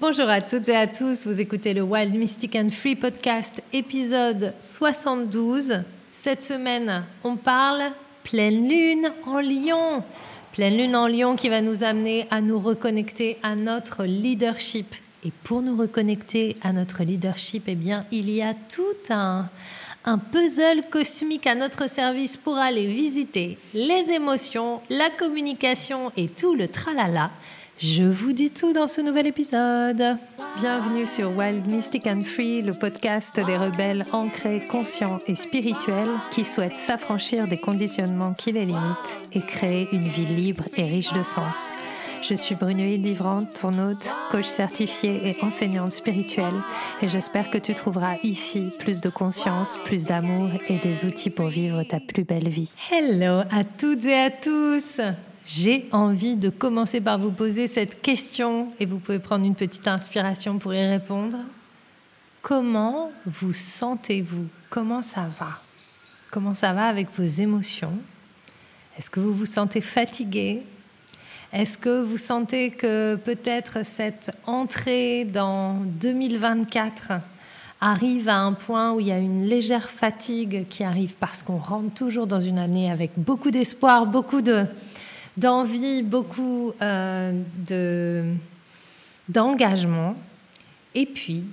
Bonjour à toutes et à tous, vous écoutez le Wild Mystic and Free podcast épisode 72. Cette semaine, on parle pleine lune en lion. Pleine lune en lion qui va nous amener à nous reconnecter à notre leadership. Et pour nous reconnecter à notre leadership, eh bien, il y a tout un, un puzzle cosmique à notre service pour aller visiter les émotions, la communication et tout le tralala je vous dis tout dans ce nouvel épisode. Bienvenue sur Wild Mystic and Free, le podcast des rebelles ancrés, conscients et spirituels qui souhaitent s'affranchir des conditionnements qui les limitent et créer une vie libre et riche de sens. Je suis Brunoïde Livrante, ton hôte, coach certifié et enseignante spirituelle, et j'espère que tu trouveras ici plus de conscience, plus d'amour et des outils pour vivre ta plus belle vie. Hello à toutes et à tous j'ai envie de commencer par vous poser cette question et vous pouvez prendre une petite inspiration pour y répondre. Comment vous sentez-vous? Comment ça va? Comment ça va avec vos émotions? Est-ce que vous vous sentez fatigué? Est-ce que vous sentez que peut-être cette entrée dans 2024 arrive à un point où il y a une légère fatigue qui arrive parce qu'on rentre toujours dans une année avec beaucoup d'espoir, beaucoup de, d'envie, beaucoup euh, de, d'engagement. Et puis,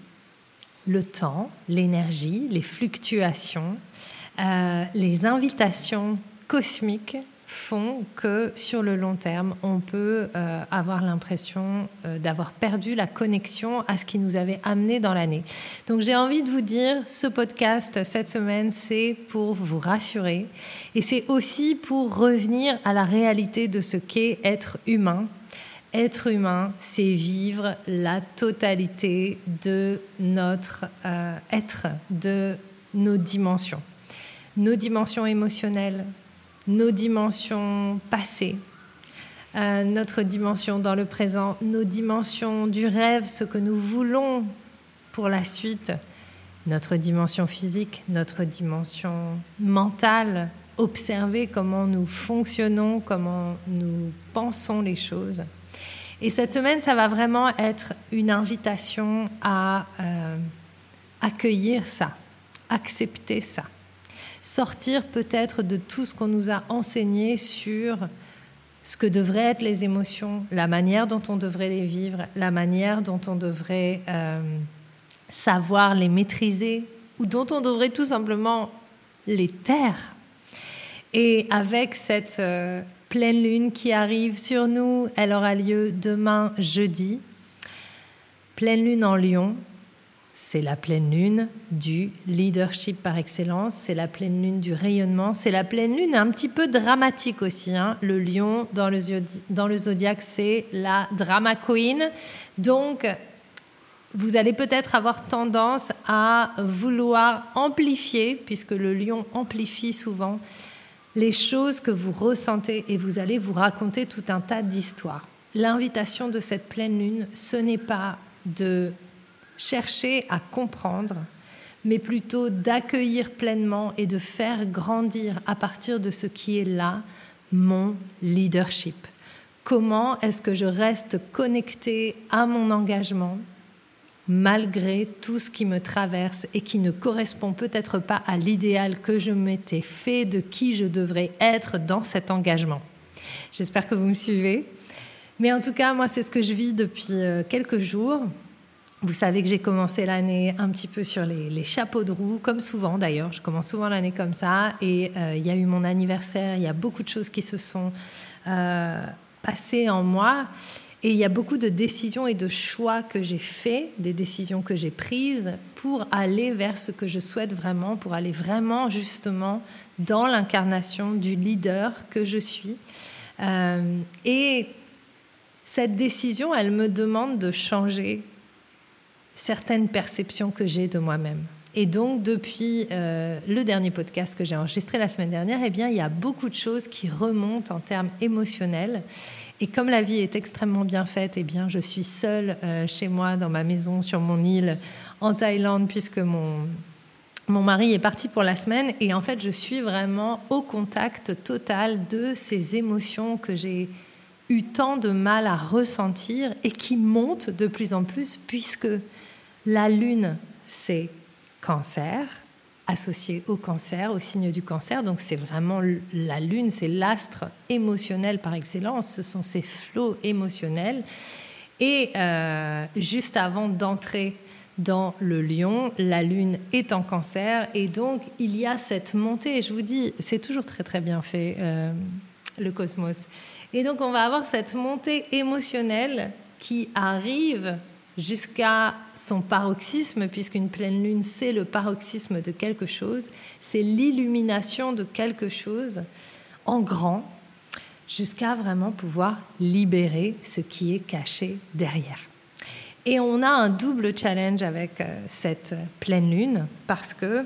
le temps, l'énergie, les fluctuations, euh, les invitations cosmiques font que sur le long terme, on peut euh, avoir l'impression euh, d'avoir perdu la connexion à ce qui nous avait amené dans l'année. Donc j'ai envie de vous dire, ce podcast cette semaine, c'est pour vous rassurer et c'est aussi pour revenir à la réalité de ce qu'est être humain. Être humain, c'est vivre la totalité de notre euh, être, de nos dimensions. Nos dimensions émotionnelles, nos dimensions passées, euh, notre dimension dans le présent, nos dimensions du rêve, ce que nous voulons pour la suite, notre dimension physique, notre dimension mentale, observer comment nous fonctionnons, comment nous pensons les choses. Et cette semaine, ça va vraiment être une invitation à euh, accueillir ça, accepter ça sortir peut-être de tout ce qu'on nous a enseigné sur ce que devraient être les émotions, la manière dont on devrait les vivre, la manière dont on devrait euh, savoir les maîtriser ou dont on devrait tout simplement les taire. Et avec cette euh, pleine lune qui arrive sur nous, elle aura lieu demain jeudi. Pleine lune en lion, c'est la pleine lune du leadership par excellence, c'est la pleine lune du rayonnement, c'est la pleine lune un petit peu dramatique aussi. Hein. Le lion dans le, dans zodiaque, c'est la drama queen. Donc, vous allez peut-être avoir tendance à vouloir amplifier, puisque le lion amplifie souvent les choses que vous ressentez et vous allez vous raconter tout un tas d'histoires. L'invitation de cette pleine lune, ce n'est pas de chercher à comprendre, mais plutôt d'accueillir pleinement et de faire grandir à partir de ce qui est là mon leadership. Comment est-ce que je reste connecté à mon engagement malgré tout ce qui me traverse et qui ne correspond peut-être pas à l'idéal que je m'étais fait de qui je devrais être dans cet engagement? J'espère que vous me suivez. Mais en tout cas, moi, c'est ce que je vis depuis euh, quelques jours. Vous savez que j'ai commencé l'année un petit peu sur les, chapeaux de roue, comme souvent d'ailleurs. Je commence souvent l'année comme ça. Et euh, il y a eu mon anniversaire, il y a beaucoup de choses qui se sont euh, passées en moi. Et il y a beaucoup de décisions et de choix que j'ai faits, des décisions que j'ai prises pour aller vers ce que je souhaite vraiment, pour aller vraiment justement dans l'incarnation du leader que je suis. Euh, et cette décision, elle me demande de changer certaines perceptions que j'ai de moi-même. Et donc, depuis euh, le dernier podcast que j'ai enregistré la semaine dernière, eh bien, il y a beaucoup de choses qui remontent en termes émotionnels. Et comme la vie est extrêmement bien faite, eh bien, je suis seule euh, chez moi, dans ma maison, sur mon île, en Thaïlande, puisque mon, mon mari est parti pour la semaine. Et en fait, je suis vraiment au contact total de ces émotions que j'ai eu tant de mal à ressentir et qui monte de plus en plus puisque la lune, c'est cancer, associé au cancer, au signe du cancer. Donc c'est vraiment la lune, c'est l'astre émotionnel par excellence, ce sont ces flots émotionnels. Et euh, juste avant d'entrer dans le lion, la lune est en cancer et donc il y a cette montée. Je vous dis, c'est toujours très très bien fait, euh, le cosmos. Et donc on va avoir cette montée émotionnelle qui arrive jusqu'à son paroxysme, puisqu'une pleine lune, c'est le paroxysme de quelque chose, c'est l'illumination de quelque chose en grand, jusqu'à vraiment pouvoir libérer ce qui est caché derrière. Et on a un double challenge avec euh, cette pleine lune, parce que,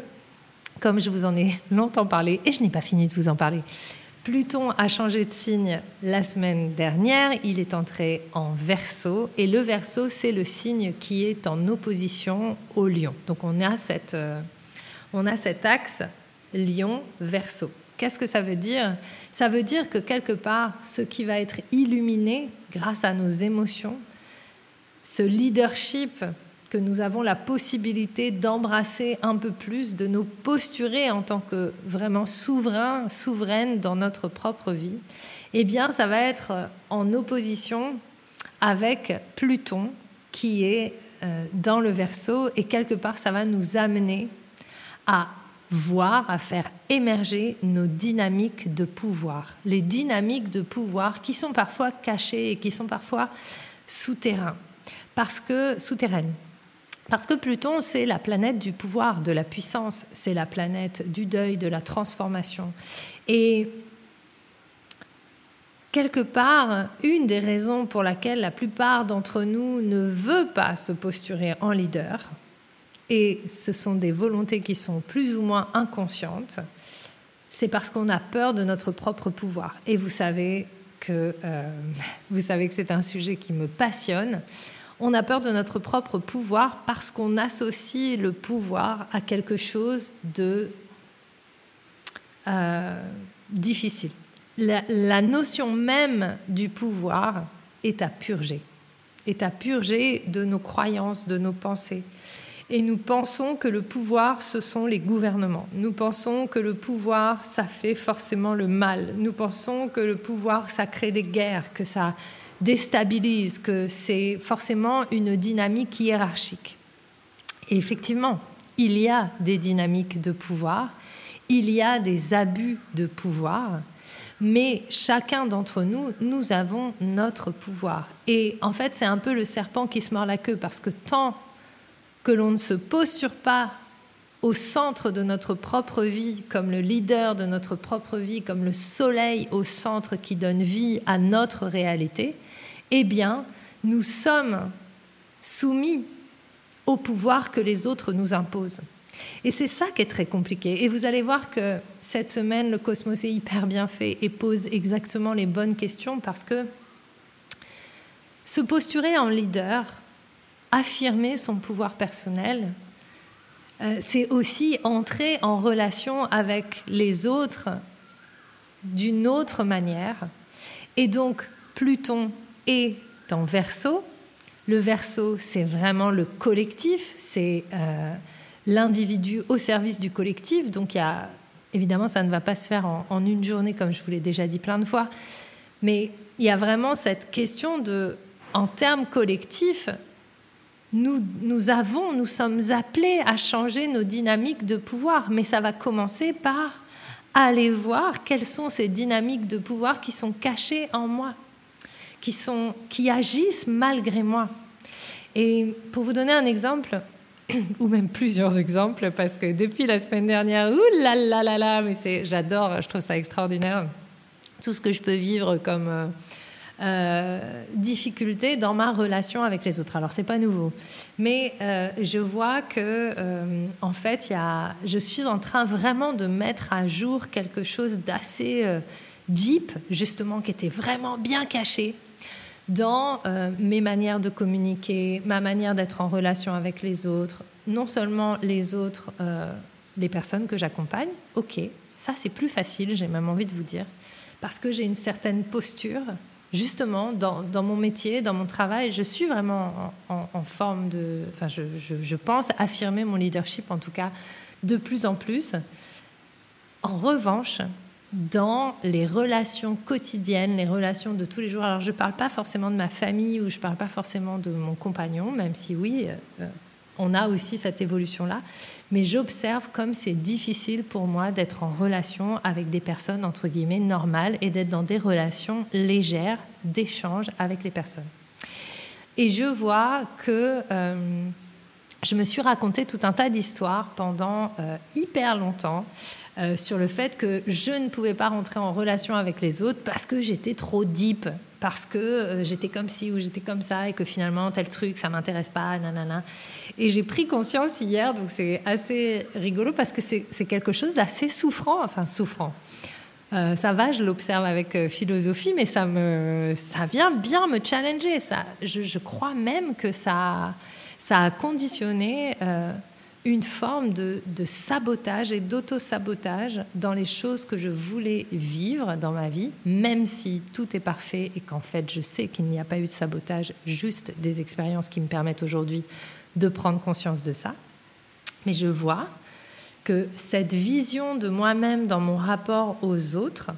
comme je vous en ai longtemps parlé, et je n'ai pas fini de vous en parler, Pluton a changé de signe la semaine dernière, il est entré en verso, et le verso, c'est le signe qui est en opposition au lion. Donc on a, cette, euh, cet axe lion-verso. Qu'est-ce que ça veut dire? Ça veut dire que quelque part, ce qui va être illuminé grâce à nos émotions, ce leadership que nous avons la possibilité d'embrasser un peu plus, de nous posturer en tant que vraiment souverains, souveraines dans notre propre vie, eh bien, ça va être en opposition avec Pluton qui est euh, dans le verso et quelque part, ça va nous amener à voir, à faire émerger nos dynamiques de pouvoir. Les dynamiques de pouvoir qui sont parfois cachées et qui sont parfois souterrains, parce que souterraines. Parce que Pluton, c'est la planète du pouvoir, de la puissance, c'est la planète du deuil, de la transformation. Et quelque part, une des raisons pour laquelle la plupart d'entre nous ne veut pas se posturer en leader, et ce sont des volontés qui sont plus ou moins inconscientes, c'est parce qu'on a peur de notre propre pouvoir. Et vous savez que euh, vous savez que c'est un sujet qui me passionne on a peur de notre propre pouvoir parce qu'on associe le pouvoir à quelque chose de euh, difficile. La, notion même du pouvoir est à purger, est à purger de nos croyances, de nos pensées. Et nous pensons que le pouvoir, ce sont les gouvernements. Nous pensons que le pouvoir, ça fait forcément le mal. Nous pensons que le pouvoir, ça crée des guerres, que ça déstabilise, que c'est forcément une dynamique hiérarchique. Et effectivement, il y a des dynamiques de pouvoir, il y a des abus de pouvoir, mais chacun d'entre nous, nous avons notre pouvoir. Et en fait, c'est un peu le serpent qui se mord la queue, parce que tant que l'on ne se posture pas au centre de notre propre vie, comme le leader de notre propre vie, comme le soleil au centre qui donne vie à notre réalité, eh bien, nous sommes soumis au pouvoir que les autres nous imposent. Et c'est ça qui est très compliqué. Et vous allez voir que cette semaine, le Cosmos est hyper bien fait et pose exactement les bonnes questions parce que se posturer en leader, affirmer son pouvoir personnel, euh, c'est aussi entrer en relation avec les autres d'une autre manière. Et donc, Pluton est en verso. Le verso, c'est vraiment le collectif, c'est euh, l'individu au service du collectif. Donc, évidemment, ça ne va pas se faire en, une journée, comme je vous l'ai déjà dit plein de fois. Mais il y a vraiment cette question de, en termes collectifs, nous avons, nous sommes appelés à changer nos dynamiques de pouvoir, mais ça va commencer par aller voir quelles sont ces dynamiques de pouvoir qui sont cachées en moi qui, sont, qui agissent malgré moi. Et pour vous donner un exemple, ou même plusieurs exemples, parce que depuis la semaine dernière, ouh là là là mais j'adore, je trouve ça extraordinaire, tout ce que je peux vivre comme euh, euh difficulté dans ma relation avec les autres. Alors c'est pas nouveau, mais euh, je vois que en fait, y a, je suis en train vraiment de mettre à jour quelque chose d'assez deep, justement, qui était vraiment bien caché dans euh, mes manières de communiquer, ma manière d'être en relation avec les autres, non seulement les autres, euh, les personnes que j'accompagne, ok, ça c'est plus facile, j'ai même envie de vous dire, parce que j'ai une certaine posture justement, dans, mon métier, dans mon travail, je suis vraiment en, forme de... Enfin, je, je, pense affirmer mon leadership, en tout cas, de plus en plus. En revanche, dans les relations quotidiennes, les relations de tous les jours, alors je ne parle pas forcément de ma famille ou je ne parle pas forcément de mon compagnon, même si oui, euh, on a aussi cette évolution-là, mais j'observe comme c'est difficile pour moi d'être en relation avec des personnes, entre guillemets, normales et d'être dans des relations légères d'échange avec les personnes. Et je vois que euh, je me suis raconté tout un tas d'histoires pendant euh, hyper longtemps euh, sur le fait que je ne pouvais pas rentrer en relation avec les autres parce que j'étais trop deep, parce que euh, j'étais comme ci ou j'étais comme ça et que finalement tel truc ça m'intéresse pas, nanana. Et j'ai pris conscience hier, donc c'est assez rigolo parce que c'est quelque chose d'assez souffrant, enfin souffrant. Euh, ça va, je l'observe avec philosophie, mais ça, me, ça vient bien me challenger. Ça, je, je crois même que ça, ça a conditionné une forme de, sabotage et d'auto-sabotage dans les choses que je voulais vivre dans ma vie, même si tout est parfait et qu'en fait je sais qu'il n'y a pas eu de sabotage, juste des expériences qui me permettent aujourd'hui de prendre conscience de ça. Mais je vois que cette vision de moi-même dans mon rapport aux autres,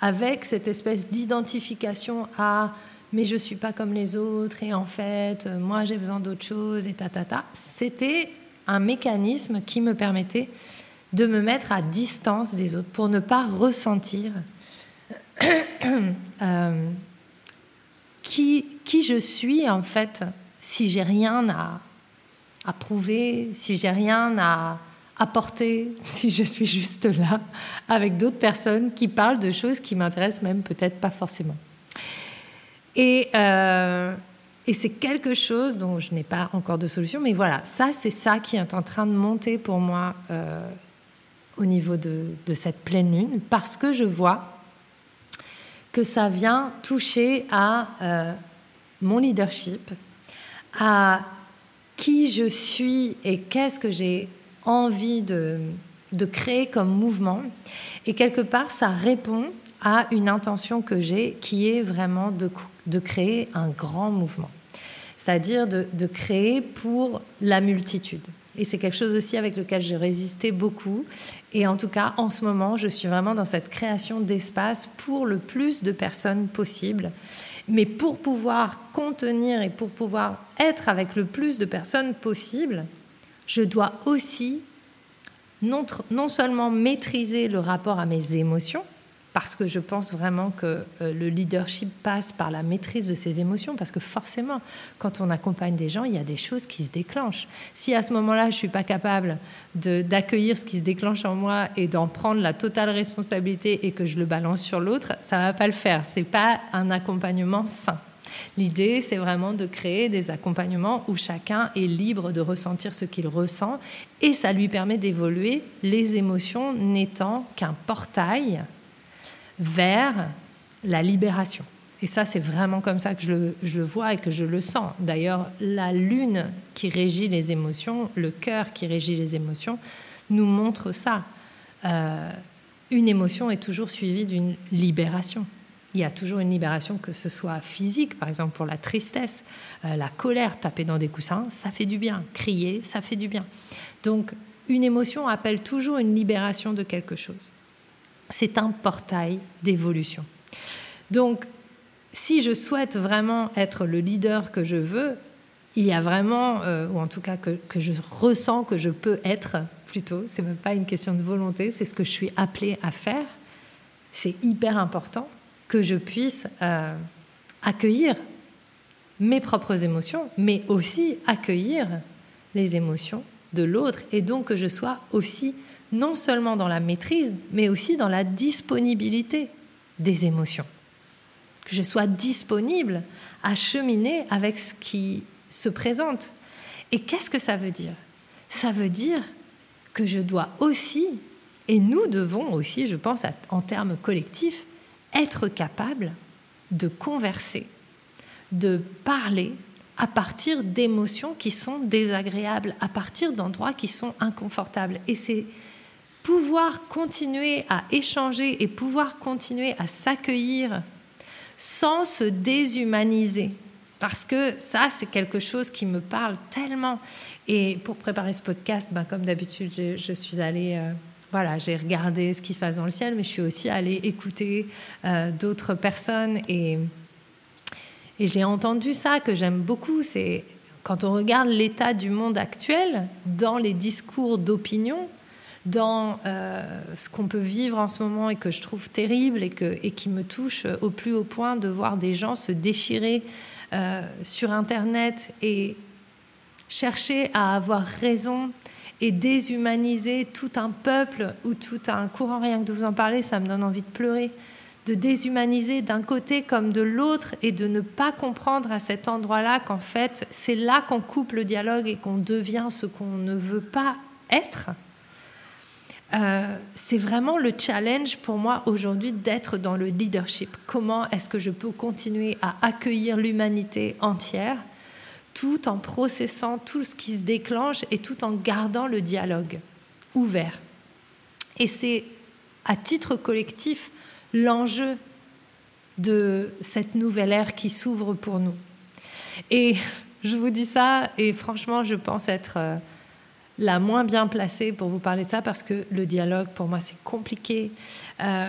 avec cette espèce d'identification à mais je suis pas comme les autres et en fait moi j'ai besoin d'autre chose et ta ta ta, c'était un mécanisme qui me permettait de me mettre à distance des autres pour ne pas ressentir euh, qui, qui je suis en fait si j'ai rien à, à prouver, si j'ai rien à apporter, si je suis juste là avec d'autres personnes qui parlent de choses qui m'intéressent même peut-être pas forcément. Et, euh, et c'est quelque chose dont je n'ai pas encore de solution, mais voilà, ça, c'est ça qui est en train de monter pour moi euh, au niveau de, cette pleine lune, parce que je vois que ça vient toucher à euh, mon leadership, à qui je suis et qu'est-ce que j'ai envie de, créer comme mouvement. Et quelque part, ça répond à une intention que j'ai qui est vraiment de, de créer un grand mouvement c'est-à-dire de, créer pour la multitude. Et c'est quelque chose aussi avec lequel j'ai résisté beaucoup. Et en tout cas, en ce moment, je suis vraiment dans cette création d'espace pour le plus de personnes possible. Mais pour pouvoir contenir et pour pouvoir être avec le plus de personnes possible, je dois aussi non, seulement maîtriser le rapport à mes émotions, parce que je pense vraiment que euh, le leadership passe par la maîtrise de ses émotions, parce que forcément, quand on accompagne des gens, il y a des choses qui se déclenchent. Si à ce moment-là, je ne suis pas capable d'accueillir ce qui se déclenche en moi et d'en prendre la totale responsabilité et que je le balance sur l'autre, ça ne va pas le faire. Ce n'est pas un accompagnement sain. L'idée, c'est vraiment de créer des accompagnements où chacun est libre de ressentir ce qu'il ressent et ça lui permet d'évoluer, les émotions n'étant qu'un portail vers la libération. Et ça, c'est vraiment comme ça que je le, vois et que je le sens. D'ailleurs, la lune qui régit les émotions, le cœur qui régit les émotions, nous montre ça. Euh, une émotion est toujours suivie d'une libération. Il y a toujours une libération, que ce soit physique, par exemple pour la tristesse, euh, la colère, taper dans des coussins, ça fait du bien. Crier, ça fait du bien. Donc, une émotion appelle toujours une libération de quelque chose c'est un portail d'évolution. Donc, si je souhaite vraiment être le leader que je veux, il y a vraiment, euh, ou en tout cas que, je ressens que je peux être plutôt, c'est même pas une question de volonté, c'est ce que je suis appelée à faire. C'est hyper important que je puisse euh, accueillir mes propres émotions, mais aussi accueillir les émotions de l'autre, et donc que je sois aussi non seulement dans la maîtrise, mais aussi dans la disponibilité des émotions. Que je sois disponible à cheminer avec ce qui se présente. Et qu'est-ce que ça veut dire? Ça veut dire que je dois aussi, et nous devons aussi, je pense en termes collectifs, être capables de converser, de parler à partir d'émotions qui sont désagréables, à partir d'endroits qui sont inconfortables. Et c'est pouvoir continuer à échanger et pouvoir continuer à s'accueillir sans se déshumaniser. Parce que ça, c'est quelque chose qui me parle tellement. Et pour préparer ce podcast, ben, comme d'habitude, je, suis allée, euh, voilà, j'ai regardé ce qui se passe dans le ciel, mais je suis aussi allée écouter euh, d'autres personnes et, et j'ai entendu ça que j'aime beaucoup. C'est quand on regarde l'état du monde actuel dans les discours d'opinion, dans euh, ce qu'on peut vivre en ce moment et que je trouve terrible et, que, et qui me touche au plus haut point de voir des gens se déchirer euh, sur Internet et chercher à avoir raison et déshumaniser tout un peuple ou tout un courant, rien que de vous en parler, ça me donne envie de pleurer, de déshumaniser d'un côté comme de l'autre et de ne pas comprendre à cet endroit-là qu'en fait, c'est là qu'on coupe le dialogue et qu'on devient ce qu'on ne veut pas être. Euh, c'est vraiment le challenge pour moi aujourd'hui d'être dans le leadership. Comment est-ce que je peux continuer à accueillir l'humanité entière tout en processant tout ce qui se déclenche et tout en gardant le dialogue ouvert? Et c'est à titre collectif l'enjeu de cette nouvelle ère qui s'ouvre pour nous. Et je vous dis ça, et franchement, je pense être euh, la moins bien placée pour vous parler de ça parce que le dialogue, pour moi, c'est compliqué. Euh,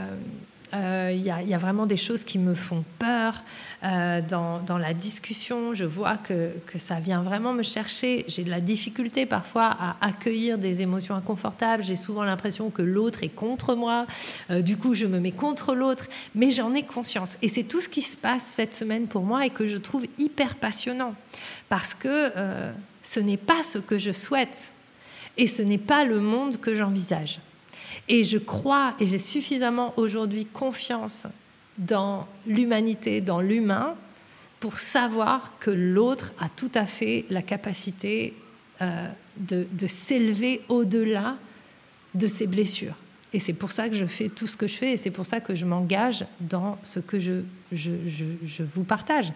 euh, il y, a vraiment des choses qui me font peur euh, dans, la discussion. Je vois que, que, ça vient vraiment me chercher. J'ai de la difficulté parfois à accueillir des émotions inconfortables. J'ai souvent l'impression que l'autre est contre moi. du coup, je me mets contre l'autre. Mais j'en ai conscience. Et c'est tout ce qui se passe cette semaine pour moi et que je trouve hyper passionnant. Parce que ce n'est pas ce que je souhaite et ce n'est pas le monde que j'envisage. Et je crois et j'ai suffisamment aujourd'hui confiance dans l'humanité, dans l'humain, pour savoir que l'autre a tout à fait la capacité euh, de, s'élever au-delà de ses blessures. Et c'est pour ça que je fais tout ce que je fais et c'est pour ça que je m'engage dans ce que je, je vous partage.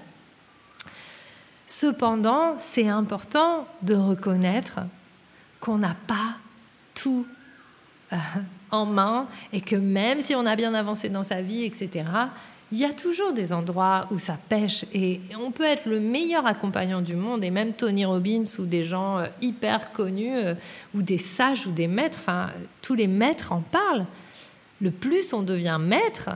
Cependant, c'est important de reconnaître qu'on n'a pas tout euh, en main et que même si on a bien avancé dans sa vie, etc., il y a toujours des endroits où ça pêche et on peut être le meilleur accompagnant du monde et même Tony Robbins ou des gens euh, hyper connus euh, ou des sages ou des maîtres, enfin tous les maîtres en parlent. Le plus on devient maître,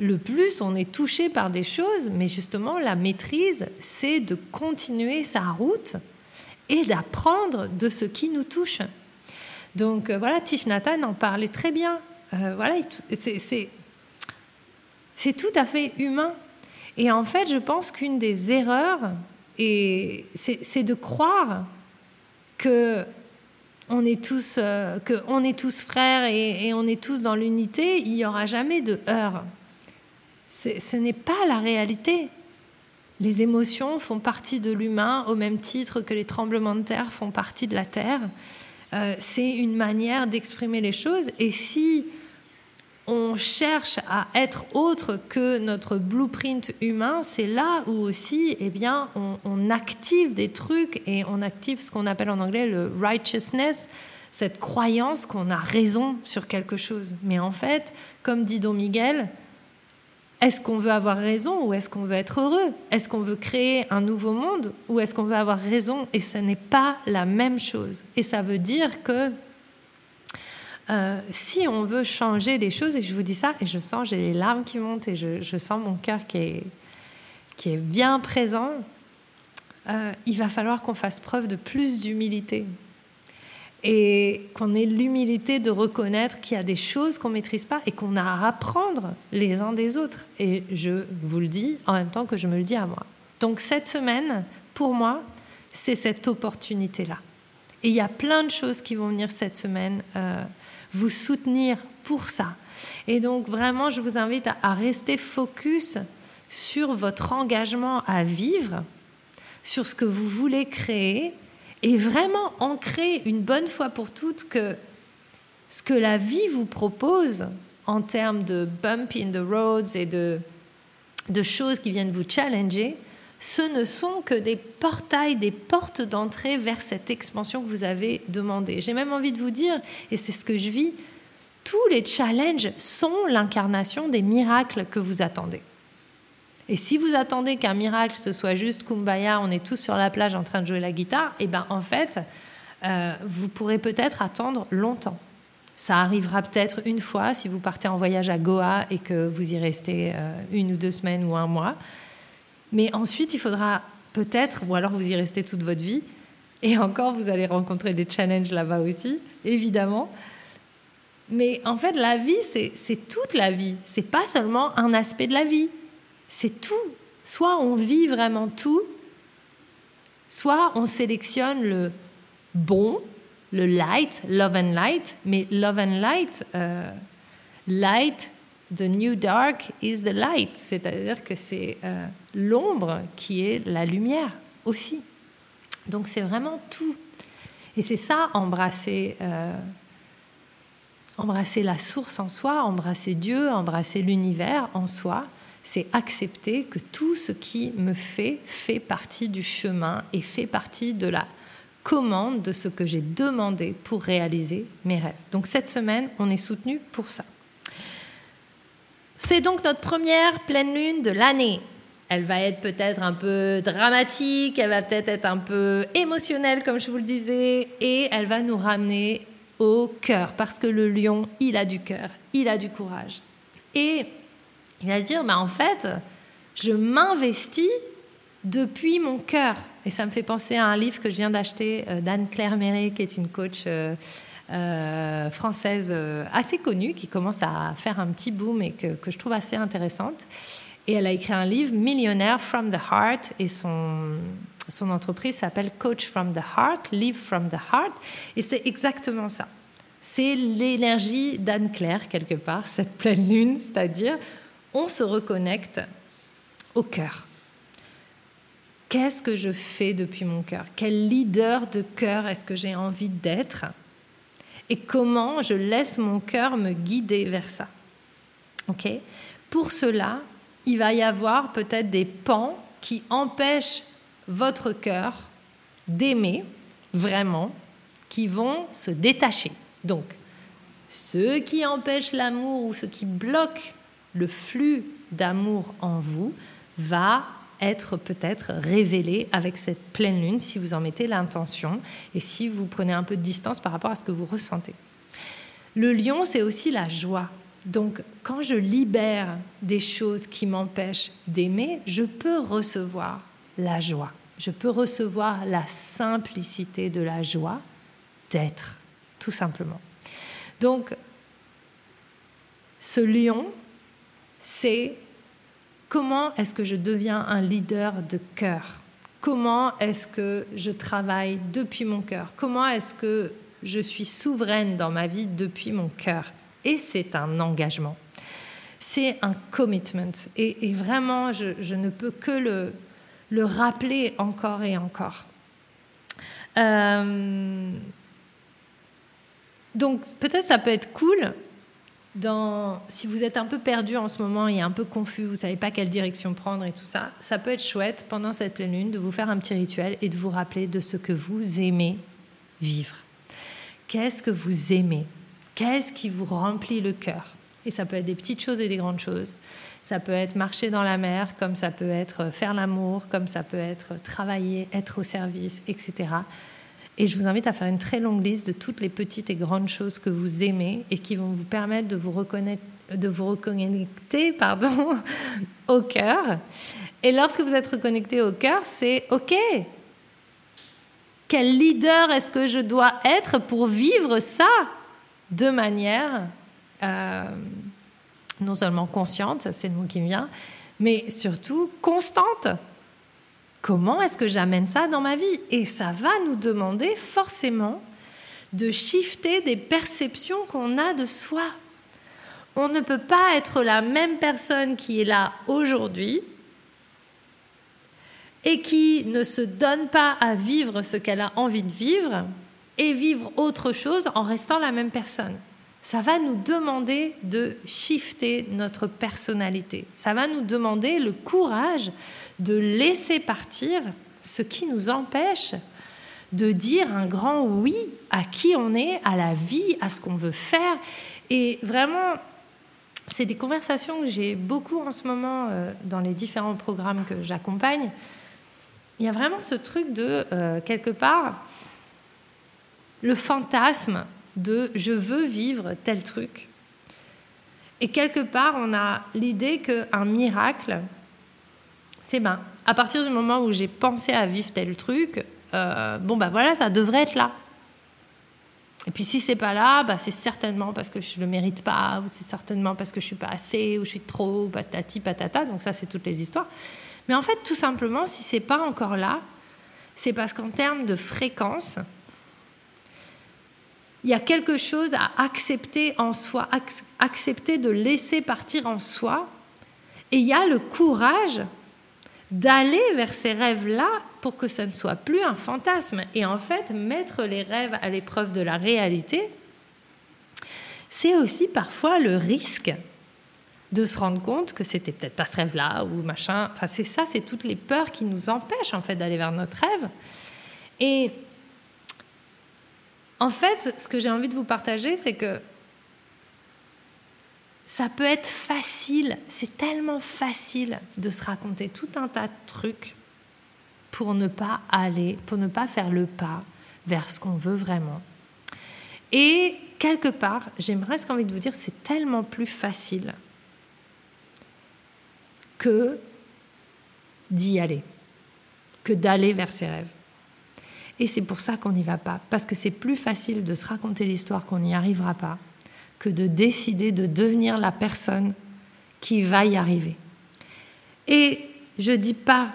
le plus on est touché par des choses, mais justement la maîtrise, c'est de continuer sa route et d'apprendre de ce qui nous touche. Donc euh, voilà, Tish Nathan en parlait très bien. Euh, voilà, c'est tout à fait humain. Et en fait, je pense qu'une des erreurs, c'est de croire euh, que on est tous frères et, et on est tous dans l'unité. Il n'y aura jamais de heurts. Ce n'est pas la réalité. Les émotions font partie de l'humain au même titre que les tremblements de terre font partie de la terre. Euh, c'est une manière d'exprimer les choses. Et si on cherche à être autre que notre blueprint humain, c'est là où aussi, eh bien, on, on, active des trucs et on active ce qu'on appelle en anglais le righteousness, cette croyance qu'on a raison sur quelque chose. Mais en fait, comme dit Don Miguel, est-ce qu'on veut avoir raison ou est-ce qu'on veut être heureux? Est-ce qu'on veut créer un nouveau monde ou est-ce qu'on veut avoir raison? Et ce n'est pas la même chose. Et ça veut dire que euh, si on veut changer les choses, et je vous dis ça, et je sens, j'ai les larmes qui montent et je, sens mon cœur qui est, qui est bien présent, euh, il va falloir qu'on fasse preuve de plus d'humilité et qu'on ait l'humilité de reconnaître qu'il y a des choses qu'on maîtrise pas et qu'on a à apprendre les uns des autres. Et je vous le dis en même temps que je me le dis à moi. Donc cette semaine, pour moi, c'est cette opportunité-là. Et il y a plein de choses qui vont venir cette semaine euh, vous soutenir pour ça. Et donc vraiment, je vous invite à rester focus sur votre engagement à vivre, sur ce que vous voulez créer et vraiment ancrer une bonne fois pour toutes que ce que la vie vous propose en termes de bump in the roads et de, de choses qui viennent vous challenger, ce ne sont que des portails, des portes d'entrée vers cette expansion que vous avez demandée. J'ai même envie de vous dire, et c'est ce que je vis, tous les challenges sont l'incarnation des miracles que vous attendez. Et si vous attendez qu'un miracle, ce soit juste kumbaya, on est tous sur la plage en train de jouer la guitare, et eh ben en fait, euh, vous pourrez peut-être attendre longtemps. Ça arrivera peut-être une fois si vous partez en voyage à Goa et que vous y restez euh, une ou deux semaines ou un mois. Mais ensuite, il faudra peut-être, ou alors vous y restez toute votre vie, et encore, vous allez rencontrer des challenges là-bas aussi, évidemment. Mais en fait, la vie, c'est toute la vie. C'est pas seulement un aspect de la vie. C'est tout. Soit on vit vraiment tout, soit on sélectionne le bon, le light, love and light. Mais love and light, euh, light, the new dark is the light. C'est-à-dire que c'est euh, l'ombre qui est la lumière aussi. Donc c'est vraiment tout. Et c'est ça, embrasser. Euh, Embrasser la source en soi, embrasser Dieu, embrasser l'univers en soi, c'est accepter que tout ce qui me fait fait partie du chemin et fait partie de la commande de ce que j'ai demandé pour réaliser mes rêves. Donc cette semaine, on est soutenu pour ça. C'est donc notre première pleine lune de l'année. Elle va être peut-être un peu dramatique, elle va peut-être être un peu émotionnelle, comme je vous le disais, et elle va nous ramener au cœur, parce que le lion, il a du cœur, il a du courage. Et il va se dire, bah, en fait, je m'investis depuis mon cœur. Et ça me fait penser à un livre que je viens d'acheter euh, d'Anne-Claire Méré, qui est une coach euh, euh, française assez connue, qui commence à faire un petit boom et que, que je trouve assez intéressante. Et elle a écrit un livre, Millionnaire from the Heart, et son, son entreprise s'appelle Coach from the Heart, Live from the Heart, et c'est exactement ça. C'est l'énergie d'Anne-Claire, quelque part, cette pleine lune, c'est-à-dire on se reconnecte au cœur. Qu'est-ce que je fais depuis mon cœur? Quel leader de cœur est-ce que j'ai envie d'être? Et comment je laisse mon cœur me guider vers ça? Ok? Pour cela, il va y avoir peut-être des pans qui empêchent votre cœur d'aimer vraiment, qui vont se détacher. Donc, ce qui empêche l'amour ou ce qui bloque le flux d'amour en vous va être peut-être révélé avec cette pleine lune si vous en mettez l'intention et si vous prenez un peu de distance par rapport à ce que vous ressentez. Le lion, c'est aussi la joie. Donc, quand je libère des choses qui m'empêchent d'aimer, je peux recevoir la joie. Je peux recevoir la simplicité de la joie d'être, tout simplement. Donc, ce lion, c'est comment est-ce que je deviens un leader de cœur? Comment est-ce que je travaille depuis mon cœur? Comment est-ce que je suis souveraine dans ma vie depuis mon cœur? Et c'est un engagement. C'est un commitment. Et, vraiment, je, ne peux que le, le rappeler encore et encore. Euh, donc peut-être ça peut être cool dans, si vous êtes un peu perdu en ce moment et un peu confus, vous ne savez pas quelle direction prendre et tout ça, ça peut être chouette pendant cette pleine lune de vous faire un petit rituel et de vous rappeler de ce que vous aimez vivre. Qu'est-ce que vous aimez? Qu'est-ce qui vous remplit le cœur? Et ça peut être des petites choses et des grandes choses. Ça peut être marcher dans la mer, comme ça peut être faire l'amour, comme ça peut être travailler, être au service, etc. Et je vous invite à faire une très longue liste de toutes les petites et grandes choses que vous aimez et qui vont vous permettre de vous reconnecter pardon, au cœur. Et lorsque vous êtes reconnecté au cœur, c'est OK. Quel leader est-ce que je dois être pour vivre ça de manière euh, non seulement consciente, c'est le mot qui me vient, mais surtout constante? Comment est-ce que j'amène ça dans ma vie? Et ça va nous demander forcément de shifter des perceptions qu'on a de soi. On ne peut pas être la même personne qui est là aujourd'hui et qui ne se donne pas à vivre ce qu'elle a envie de vivre et vivre autre chose en restant la même personne ça va nous demander de shifter notre personnalité. Ça va nous demander le courage de laisser partir ce qui nous empêche de dire un grand oui à qui on est, à la vie, à ce qu'on veut faire. Et vraiment, c'est des conversations que j'ai beaucoup en ce moment euh, dans les différents programmes que j'accompagne. Il y a vraiment ce truc de, euh, quelque part, le fantasme de je veux vivre tel truc. Et quelque part, on a l'idée qu'un miracle, c'est ben, à partir du moment où j'ai pensé à vivre tel truc, euh, bon ben voilà, ça devrait être là. Et puis si c'est pas là, bah, c'est certainement parce que je le mérite pas, ou c'est certainement parce que je suis pas assez, ou je suis trop, patati patata. Donc ça, c'est toutes les histoires. Mais en fait, tout simplement, si c'est pas encore là, c'est parce qu'en termes de fréquence, il y a quelque chose à accepter en soi, accepter de laisser partir en soi. Et il y a le courage d'aller vers ces rêves-là pour que ça ne soit plus un fantasme. Et en fait, mettre les rêves à l'épreuve de la réalité, c'est aussi parfois le risque de se rendre compte que c'était peut-être pas ce rêve-là ou machin. Enfin, c'est ça, c'est toutes les peurs qui nous empêchent en fait d'aller vers notre rêve. Et en fait, ce que j'ai envie de vous partager, c'est que ça peut être facile, c'est tellement facile de se raconter tout un tas de trucs pour ne pas aller, pour ne pas faire le pas vers ce qu'on veut vraiment. Et quelque part, j'ai presque envie de vous dire, c'est tellement plus facile que d'y aller, que d'aller vers ses rêves. Et c'est pour ça qu'on n'y va pas, parce que c'est plus facile de se raconter l'histoire qu'on n'y arrivera pas que de décider de devenir la personne qui va y arriver. Et je ne dis pas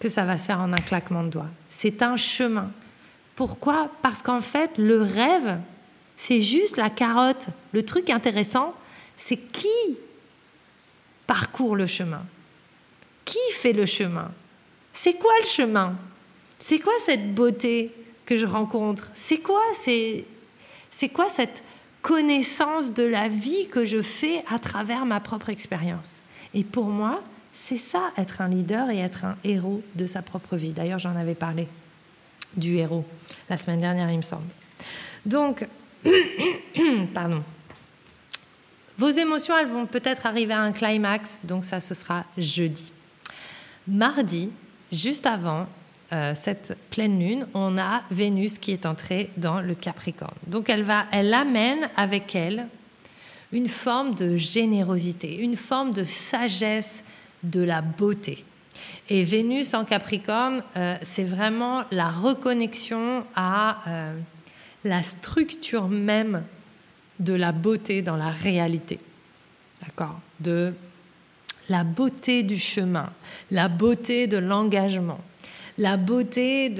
que ça va se faire en un claquement de doigts. C'est un chemin. Pourquoi? Parce qu'en fait, le rêve, c'est juste la carotte. Le truc intéressant, c'est qui parcourt le chemin? Qui fait le chemin? C'est quoi le chemin? C'est quoi cette beauté que je rencontre? C'est quoi, c'est, c'est quoi cette connaissance de la vie que je fais à travers ma propre expérience Et pour moi, c'est ça, être un leader et être un héros de sa propre vie. D'ailleurs, j'en avais parlé du héros la semaine dernière, il me semble. Donc, pardon. Vos émotions, elles vont peut-être arriver à un climax, donc ça, ce sera jeudi. Mardi, juste avant cette pleine lune, on a Vénus qui est entrée dans le Capricorne. Donc, elle va, elle amène avec elle une forme de générosité, une forme de sagesse de la beauté. Et Vénus en Capricorne, euh, c'est vraiment la reconnexion à euh, la structure même de la beauté dans la réalité. D'accord? De la beauté du chemin, la beauté de l'engagement, la beauté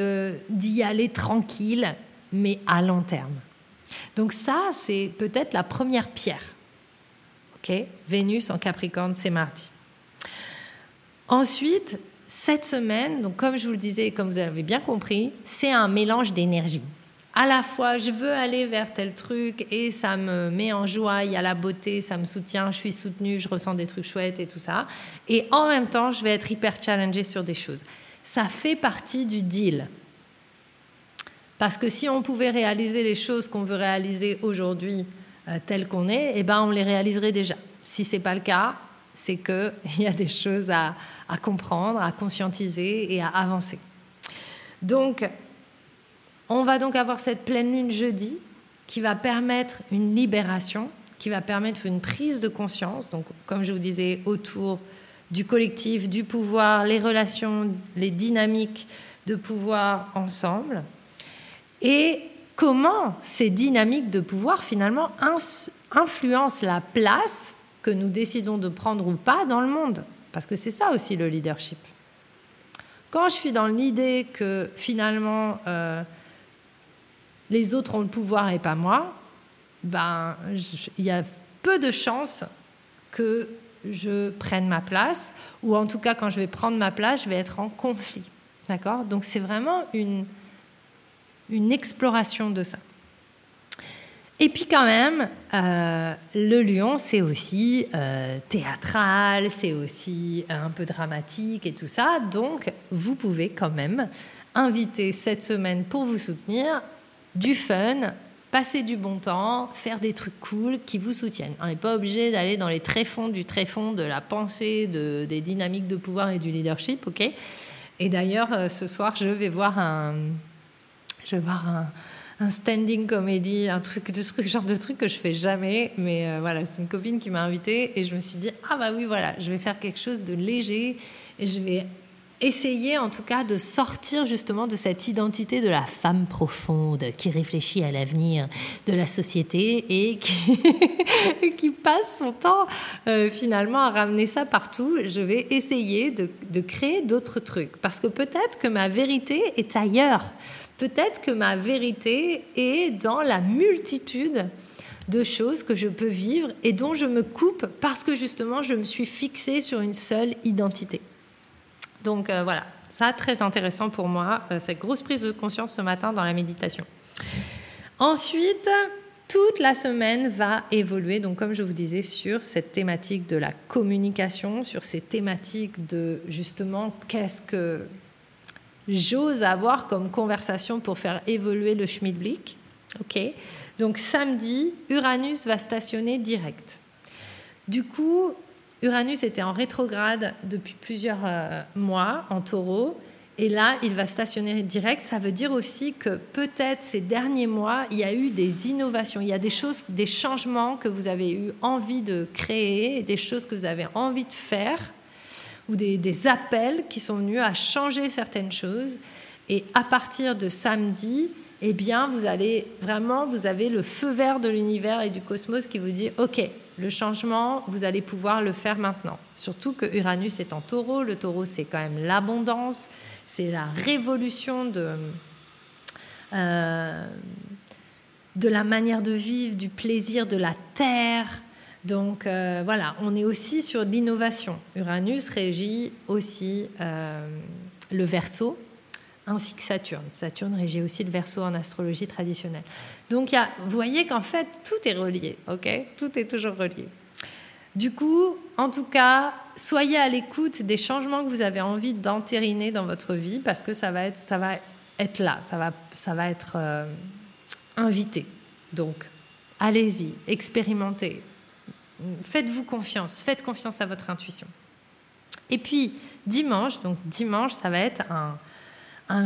d'y aller tranquille, mais à long terme. Donc ça, c'est peut-être la première pierre. Ok Vénus en Capricorne, c'est mardi. Ensuite, cette semaine, donc comme je vous le disais, comme vous avez bien compris, c'est un mélange d'énergie. À la fois, je veux aller vers tel truc et ça me met en joie, il y a la beauté, ça me soutient, je suis soutenue, je ressens des trucs chouettes et tout ça. Et en même temps, je vais être hyper challengée sur des choses. Ça fait partie du deal. Parce que si on pouvait réaliser les choses qu'on veut réaliser aujourd'hui euh, telles qu'on est, eh ben on les réaliserait déjà. Si ce n'est pas le cas, c'est qu'il y a des choses à, à comprendre, à conscientiser et à avancer. Donc, on va donc avoir cette pleine lune jeudi qui va permettre une libération, qui va permettre une prise de conscience, donc comme je vous disais, autour du collectif, du pouvoir, les relations, les dynamiques de pouvoir ensemble, et comment ces dynamiques de pouvoir finalement influencent la place que nous décidons de prendre ou pas dans le monde? Parce que c'est ça aussi le leadership. Quand je suis dans l'idée que finalement euh, les autres ont le pouvoir et pas moi, ben, il y a peu de chances que je prenne ma place, ou en tout cas quand je vais prendre ma place, je vais être en conflit. D'accord? Donc c'est vraiment une, une exploration de ça. Et puis quand même, euh, le lion, c'est aussi euh, théâtral, c'est aussi un peu dramatique et tout ça. Donc, vous pouvez quand même inviter cette semaine pour vous soutenir du fun, passer du bon temps, faire des trucs cool qui vous soutiennent. On n'est pas obligé d'aller dans les tréfonds du tréfond de la pensée, de, des dynamiques de pouvoir et du leadership, ok? Et d'ailleurs, euh, ce soir, je vais voir un, je vais voir un, un standing comedy, un truc, de truc, genre de truc que je fais jamais. Mais euh, voilà, c'est une copine qui m'a invitée et je me suis dit ah bah oui voilà, je vais faire quelque chose de léger et je vais essayer en tout cas de sortir justement de cette identité de la femme profonde qui réfléchit à l'avenir de la société et qui, passe son temps euh, finalement à ramener ça partout. Je vais essayer de, de créer d'autres trucs parce que peut-être que ma vérité est ailleurs. Peut-être que ma vérité est dans la multitude de choses que je peux vivre et dont je me coupe parce que justement je me suis fixée sur une seule identité. Donc euh, voilà, ça très intéressant pour moi, euh, cette grosse prise de conscience ce matin dans la méditation. Ensuite, toute la semaine va évoluer, donc comme je vous disais, sur cette thématique de la communication, sur ces thématiques de justement qu'est-ce que j'ose avoir comme conversation pour faire évoluer le Schmidblick. Ok. Donc samedi, Uranus va stationner direct. Du coup, Uranus était en rétrograde depuis plusieurs euh, mois en taureau. Et là, il va stationner direct. Ça veut dire aussi que peut-être ces derniers mois, il y a eu des innovations, il y a des choses, des changements que vous avez eu envie de créer, des choses que vous avez envie de faire ou des, appels qui sont venus à changer certaines choses. Et à partir de samedi, eh bien, vous allez vraiment, vous avez le feu vert de l'univers et du cosmos qui vous dit, OK, le changement, vous allez pouvoir le faire maintenant. Surtout que Uranus est en taureau. Le taureau, c'est quand même l'abondance, c'est la révolution de, euh, de la manière de vivre, du plaisir de la terre, donc euh, voilà, on est aussi sur l'innovation. Uranus régit aussi euh, le verso, ainsi que Saturne. Saturne régit aussi le verso en astrologie traditionnelle. Donc y a, vous voyez qu'en fait, tout est relié, ok? Tout est toujours relié. Du coup, en tout cas, soyez à l'écoute des changements que vous avez envie d'entériner dans votre vie, parce que ça va être, ça va être là, ça va, ça va être euh, invité. Donc, allez-y, expérimentez, Faites-vous confiance, faites confiance à votre intuition. Et puis, dimanche, donc dimanche, ça va être un,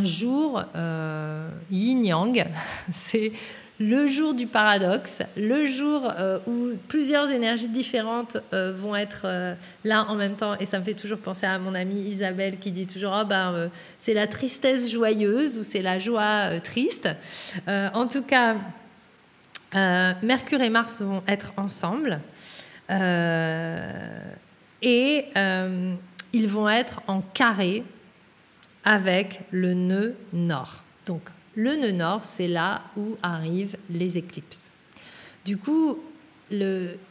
jour euh, yin-yang. C'est le jour du paradoxe, le jour euh, où plusieurs énergies différentes euh, vont être là en même temps. Et ça me fait toujours penser à mon amie Isabelle qui dit toujours oh ben, c'est la tristesse joyeuse ou c'est la joie triste. en tout cas, Mercure et Mars vont être ensemble. Euh, et euh, ils vont être en carré avec le nœud nord. Donc le nœud nord, c'est là où arrivent les éclipses. Du coup,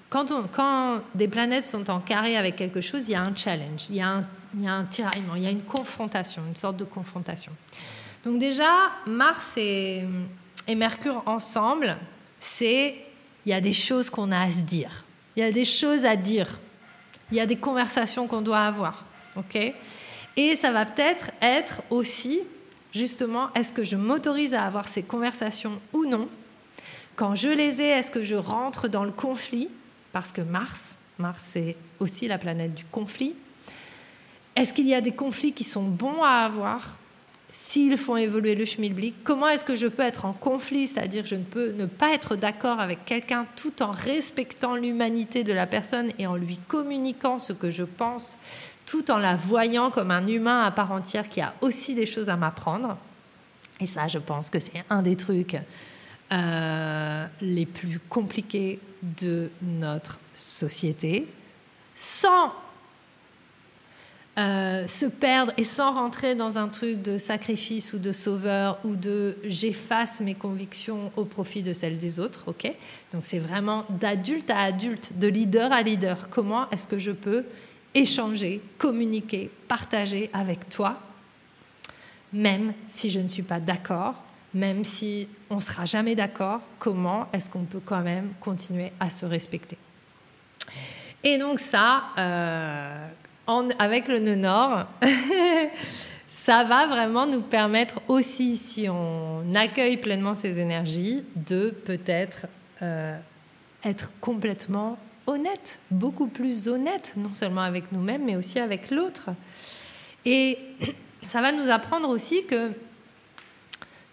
quand, des planètes sont en carré avec quelque chose, il y a un challenge, il y a un, il tiraillement, il y a une confrontation, une sorte de confrontation. Donc déjà, Mars et, et Mercure ensemble, c'est il y a des choses qu'on a à se dire. Il y a des choses à dire. Il y a des conversations qu'on doit avoir. OK? Et ça va peut-être être aussi, justement, est-ce que je m'autorise à avoir ces conversations ou non? Quand je les ai, est-ce que je rentre dans le conflit? Parce que Mars, Mars, c'est aussi la planète du conflit. Est-ce qu'il y a des conflits qui sont bons à avoir? S'ils font évoluer le schmilblick, comment est-ce que je peux être en conflit, c'est-à-dire je ne peux ne pas être d'accord avec quelqu'un tout en respectant l'humanité de la personne et en lui communiquant ce que je pense, tout en la voyant comme un humain à part entière qui a aussi des choses à m'apprendre. Et ça, je pense que c'est un des trucs euh, les plus compliqués de notre société, sans euh, se perdre et sans rentrer dans un truc de sacrifice ou de sauveur ou de j'efface mes convictions au profit de celles des autres, ok? Donc c'est vraiment d'adulte à adulte, de leader à leader. Comment est-ce que je peux échanger, communiquer, partager avec toi, même si je ne suis pas d'accord, même si on ne sera jamais d'accord, comment est-ce qu'on peut quand même continuer à se respecter? Et donc ça, euh, avec le nœud nord, ça va vraiment nous permettre aussi, si on accueille pleinement ces énergies, de peut-être euh, être complètement honnête, beaucoup plus honnête, non seulement avec nous-mêmes, mais aussi avec l'autre. Et ça va nous apprendre aussi que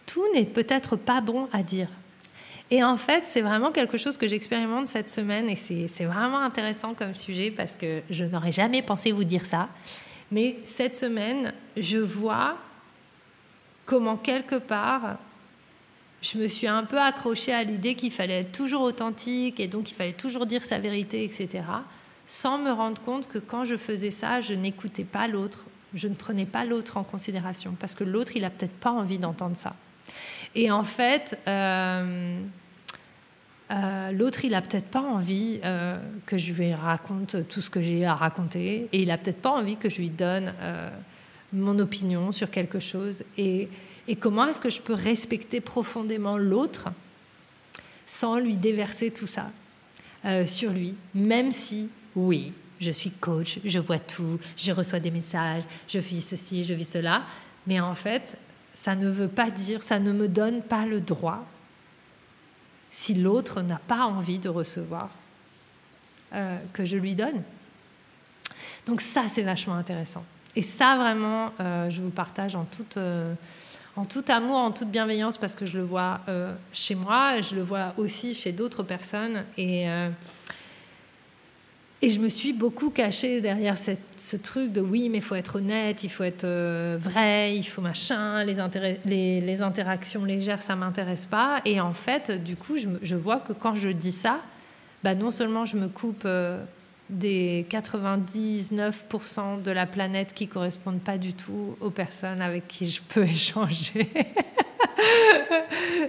tout n'est peut-être pas bon à dire. Et en fait, c'est vraiment quelque chose que j'expérimente cette semaine et c'est vraiment intéressant comme sujet parce que je n'aurais jamais pensé vous dire ça. Mais cette semaine, je vois comment quelque part, je me suis un peu accrochée à l'idée qu'il fallait être toujours authentique et donc il fallait toujours dire sa vérité, etc. Sans me rendre compte que quand je faisais ça, je n'écoutais pas l'autre, je ne prenais pas l'autre en considération parce que l'autre, il a peut-être pas envie d'entendre ça. Et en fait, euh, euh, l'autre, il a peut-être pas envie euh, que je lui raconte tout ce que j'ai à raconter, et il a peut-être pas envie que je lui donne mon opinion sur quelque chose. Et, et comment est-ce que je peux respecter profondément l'autre sans lui déverser tout ça sur lui, même si, oui, je suis coach, je vois tout, je reçois des messages, je vis ceci, je vis cela, mais en fait, ça ne veut pas dire, ça ne me donne pas le droit, si l'autre n'a pas envie de recevoir, euh, que je lui donne. Donc ça, c'est vachement intéressant. Et ça, vraiment, euh, je vous partage en toute, euh, en tout amour, en toute bienveillance, parce que je le vois chez moi, je le vois aussi chez d'autres personnes. Et et je me suis beaucoup cachée derrière ce truc de oui, mais il faut être honnête, il faut être euh, vrai, il faut machin, les, les, interactions légères, ça m'intéresse pas. Et en fait, du coup, je, vois que quand je dis ça, bah, non seulement je me coupe euh, des 99% de la planète qui correspondent pas du tout aux personnes avec qui je peux échanger.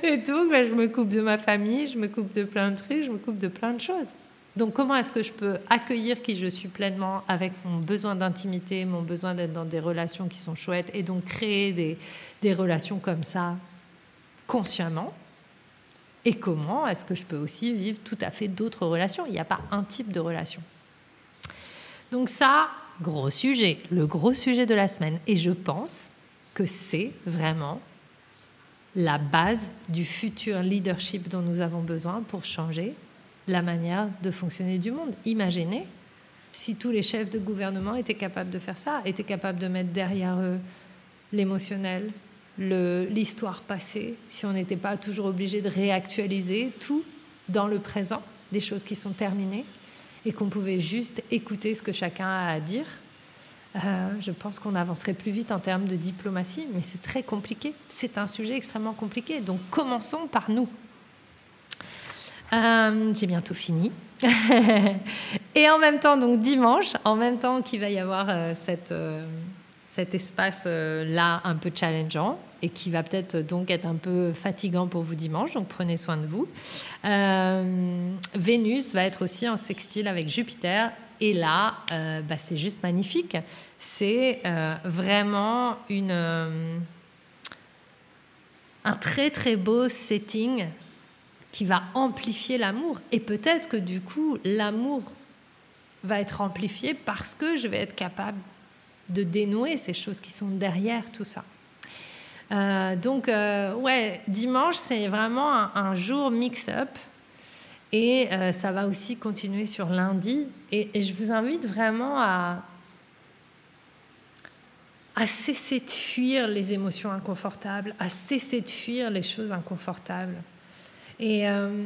et tout, bah, je me coupe de ma famille, je me coupe de plein de trucs, je me coupe de plein de choses. Donc comment est-ce que je peux accueillir qui je suis pleinement avec mon besoin d'intimité, mon besoin d'être dans des relations qui sont chouettes et donc créer des relations comme ça consciemment? Et comment est-ce que je peux aussi vivre tout à fait d'autres relations? Il n'y a pas un type de relation. Donc ça, gros sujet, le gros sujet de la semaine. Et je pense que c'est vraiment la base du futur leadership dont nous avons besoin pour changer la manière de fonctionner du monde. Imaginez si tous les chefs de gouvernement étaient capables de faire ça, étaient capables de mettre derrière eux l'émotionnel, l'histoire passée, si on n'était pas toujours obligé de réactualiser tout dans le présent, des choses qui sont terminées, et qu'on pouvait juste écouter ce que chacun a à dire. Euh, je pense qu'on avancerait plus vite en termes de diplomatie, mais c'est très compliqué. C'est un sujet extrêmement compliqué. Donc commençons par nous. Euh, j'ai bientôt fini. et en même temps, donc dimanche, en même temps qu'il va y avoir euh, euh, cet espace-là un peu challengeant et qui va peut-être donc être un peu fatigant pour vous dimanche, donc prenez soin de vous. Vénus va être aussi en sextile avec Jupiter et là, bah, c'est juste magnifique. C'est vraiment une, un très très beau setting qui va amplifier l'amour. Et peut-être que du coup, l'amour va être amplifié parce que je vais être capable de dénouer ces choses qui sont derrière tout ça. Euh, donc, euh, ouais, dimanche, c'est vraiment un, jour mix-up. Et euh, ça va aussi continuer sur lundi. Et, je vous invite vraiment à, à cesser de fuir les émotions inconfortables, à cesser de fuir les choses inconfortables. Et, euh,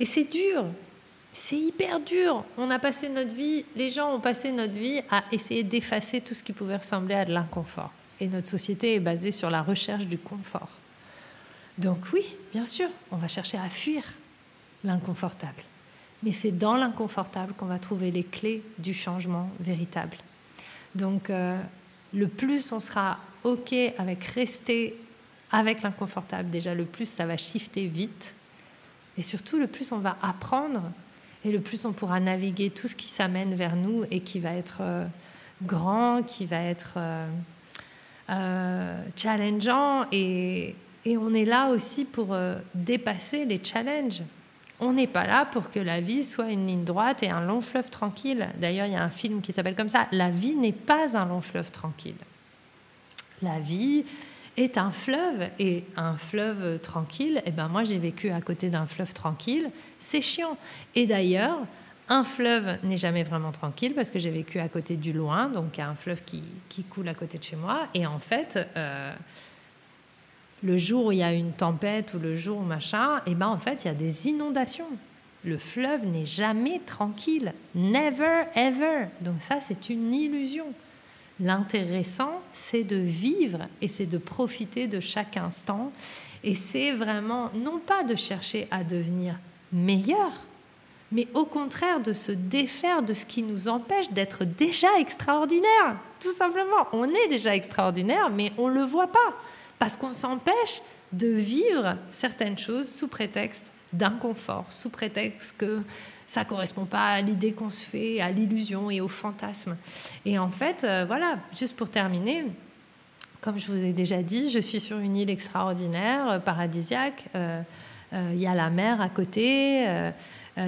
et c'est dur, c'est hyper dur. On a passé notre vie, les gens ont passé notre vie à essayer d'effacer tout ce qui pouvait ressembler à de l'inconfort. Notre société est basée sur la recherche du confort. Donc oui, bien sûr, on va chercher à fuir l'inconfortable. Mais c'est dans l'inconfortable qu'on va trouver les clés du changement véritable. Donc euh, le plus on sera OK avec rester avec l'inconfortable, déjà, le plus ça va shifter vite. Et surtout, le plus on va apprendre et le plus on pourra naviguer tout ce qui s'amène vers nous et qui va être euh, grand, qui va être euh, euh, challengeant. Et, et, on est là aussi pour dépasser les challenges. On n'est pas là pour que la vie soit une ligne droite et un long fleuve tranquille. D'ailleurs, il y a un film qui s'appelle comme ça, La vie n'est pas un long fleuve tranquille. La vie est un fleuve et un fleuve tranquille. Et eh ben moi j'ai vécu à côté d'un fleuve tranquille, c'est chiant. Et d'ailleurs, un fleuve n'est jamais vraiment tranquille parce que j'ai vécu à côté du loin, donc il y a un fleuve qui, coule à côté de chez moi. Et en fait, euh, le jour où il y a une tempête ou le jour machin, et eh ben en fait il y a des inondations. Le fleuve n'est jamais tranquille, never ever. Donc ça c'est une illusion. L'intéressant, c'est de vivre et c'est de profiter de chaque instant. Et c'est vraiment, non pas de chercher à devenir meilleur, mais au contraire de se défaire de ce qui nous empêche d'être déjà extraordinaire. Tout simplement, on est déjà extraordinaire, mais on ne le voit pas, parce qu'on s'empêche de vivre certaines choses sous prétexte d'inconfort, sous prétexte que ça ne correspond pas à l'idée qu'on se fait, à l'illusion et au fantasme. Et en fait, euh, voilà, juste pour terminer, comme je vous ai déjà dit, je suis sur une île extraordinaire, euh, paradisiaque. Euh, il y a la mer à côté.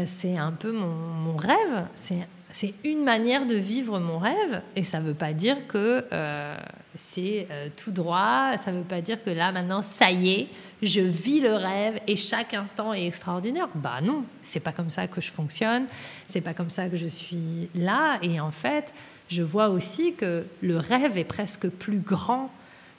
C'est un peu mon, rêve. C'est c'est une manière de vivre mon rêve et ça ne veut pas dire que euh, c'est euh, tout droit, ça ne veut pas dire que là maintenant ça y est, je vis le rêve et chaque instant est extraordinaire. Bah non, c'est pas comme ça que je fonctionne, c'est pas comme ça que je suis là et en fait, je vois aussi que le rêve est presque plus grand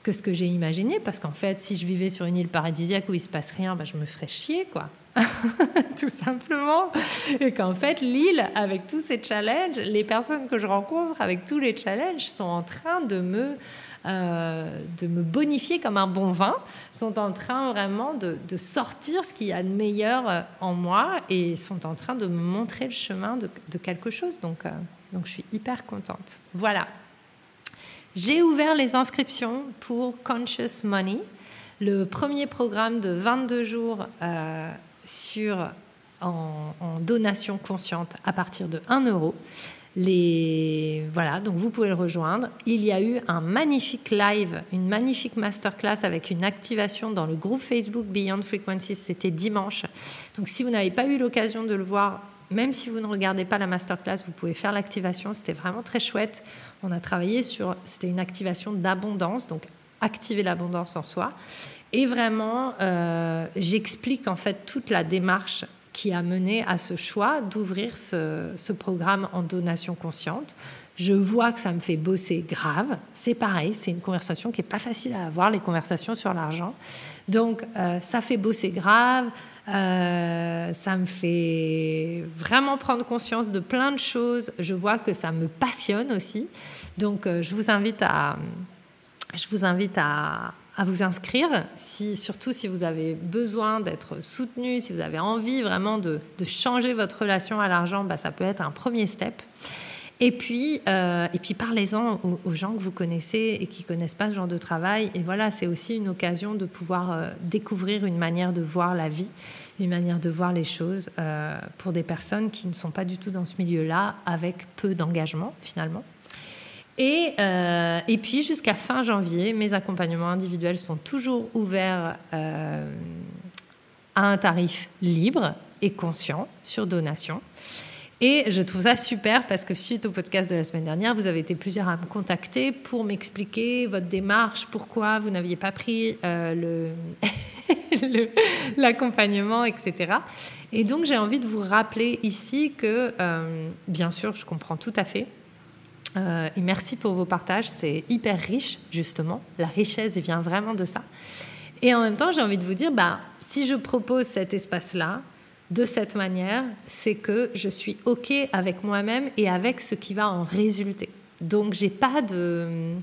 que ce que j'ai imaginé parce qu'en fait, si je vivais sur une île paradisiaque où il se passe rien, bah, je me ferais chier quoi. tout simplement. Et qu'en fait, l'île, avec tous ces challenges, les personnes que je rencontre avec tous les challenges sont en train de me, euh, de me bonifier comme un bon vin, sont en train vraiment de, de sortir ce qu'il y a de meilleur euh, en moi et sont en train de me montrer le chemin de, quelque chose. Donc, euh, donc, je suis hyper contente. Voilà. J'ai ouvert les inscriptions pour Conscious Money, le premier programme de 22 jours sur, en, donation consciente à partir de 1 euro. Les, voilà, donc vous pouvez le rejoindre. Il y a eu un magnifique live, une magnifique masterclass avec une activation dans le groupe Facebook Beyond Frequencies. C'était dimanche. Donc si vous n'avez pas eu l'occasion de le voir, même si vous ne regardez pas la masterclass, vous pouvez faire l'activation. C'était vraiment très chouette. On a travaillé sur, c'était une activation d'abondance, donc activer l'abondance en soi. Et vraiment, euh, j'explique en fait toute la démarche qui a mené à ce choix d'ouvrir ce, programme en donation consciente. Je vois que ça me fait bosser grave. C'est pareil, c'est une conversation qui n'est pas facile à avoir, les conversations sur l'argent. Donc, euh, ça fait bosser grave. Euh, ça me fait vraiment prendre conscience de plein de choses. Je vois que ça me passionne aussi. Donc, je vous invite à, je vous invite à, à vous inscrire, surtout si vous avez besoin d'être soutenu, si vous avez envie vraiment de, changer votre relation à l'argent, bah, ça peut être un premier step. Et puis, euh, parlez-en aux, gens que vous connaissez et qui connaissent pas ce genre de travail. Et voilà, c'est aussi une occasion de pouvoir euh, découvrir une manière de voir la vie, une manière de voir les choses euh, pour des personnes qui ne sont pas du tout dans ce milieu-là, avec peu d'engagement finalement. Et, euh, et puis jusqu'à fin janvier, mes accompagnements individuels sont toujours ouverts euh, à un tarif libre et conscient sur donation. Et je trouve ça super parce que suite au podcast de la semaine dernière, vous avez été plusieurs à me contacter pour m'expliquer votre démarche, pourquoi vous n'aviez pas pris euh, l'accompagnement, etc. Et donc j'ai envie de vous rappeler ici que, bien sûr, je comprends tout à fait euh, et merci pour vos partages, c'est hyper riche, justement. La richesse vient vraiment de ça. Et en même temps, j'ai envie de vous dire, bah, si je propose cet espace-là, de cette manière, c'est que je suis OK avec moi-même et avec ce qui va en résulter. Donc, j'ai pas de.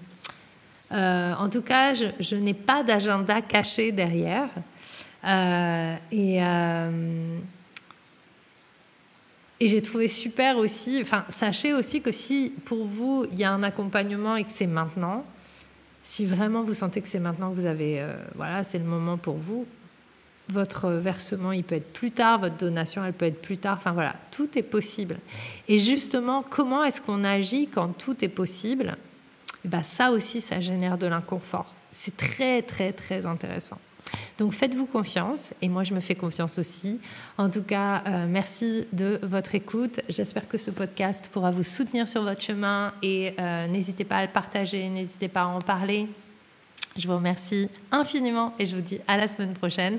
Euh, en tout cas, je, n'ai pas d'agenda caché derrière. Euh, et. Et j'ai trouvé super aussi, enfin, sachez aussi que si pour vous, il y a un accompagnement et que c'est maintenant, si vraiment vous sentez que c'est maintenant que vous avez, euh, voilà, c'est le moment pour vous, votre versement, il peut être plus tard, votre donation, elle peut être plus tard, enfin voilà, tout est possible. Et justement, comment est-ce qu'on agit quand tout est possible? Et eh ben, Ça aussi, ça génère de l'inconfort. C'est très, très, très intéressant. Donc faites-vous confiance et moi je me fais confiance aussi. En tout cas, euh, merci de votre écoute. J'espère que ce podcast pourra vous soutenir sur votre chemin et euh, n'hésitez pas à le partager, n'hésitez pas à en parler. Je vous remercie infiniment et je vous dis à la semaine prochaine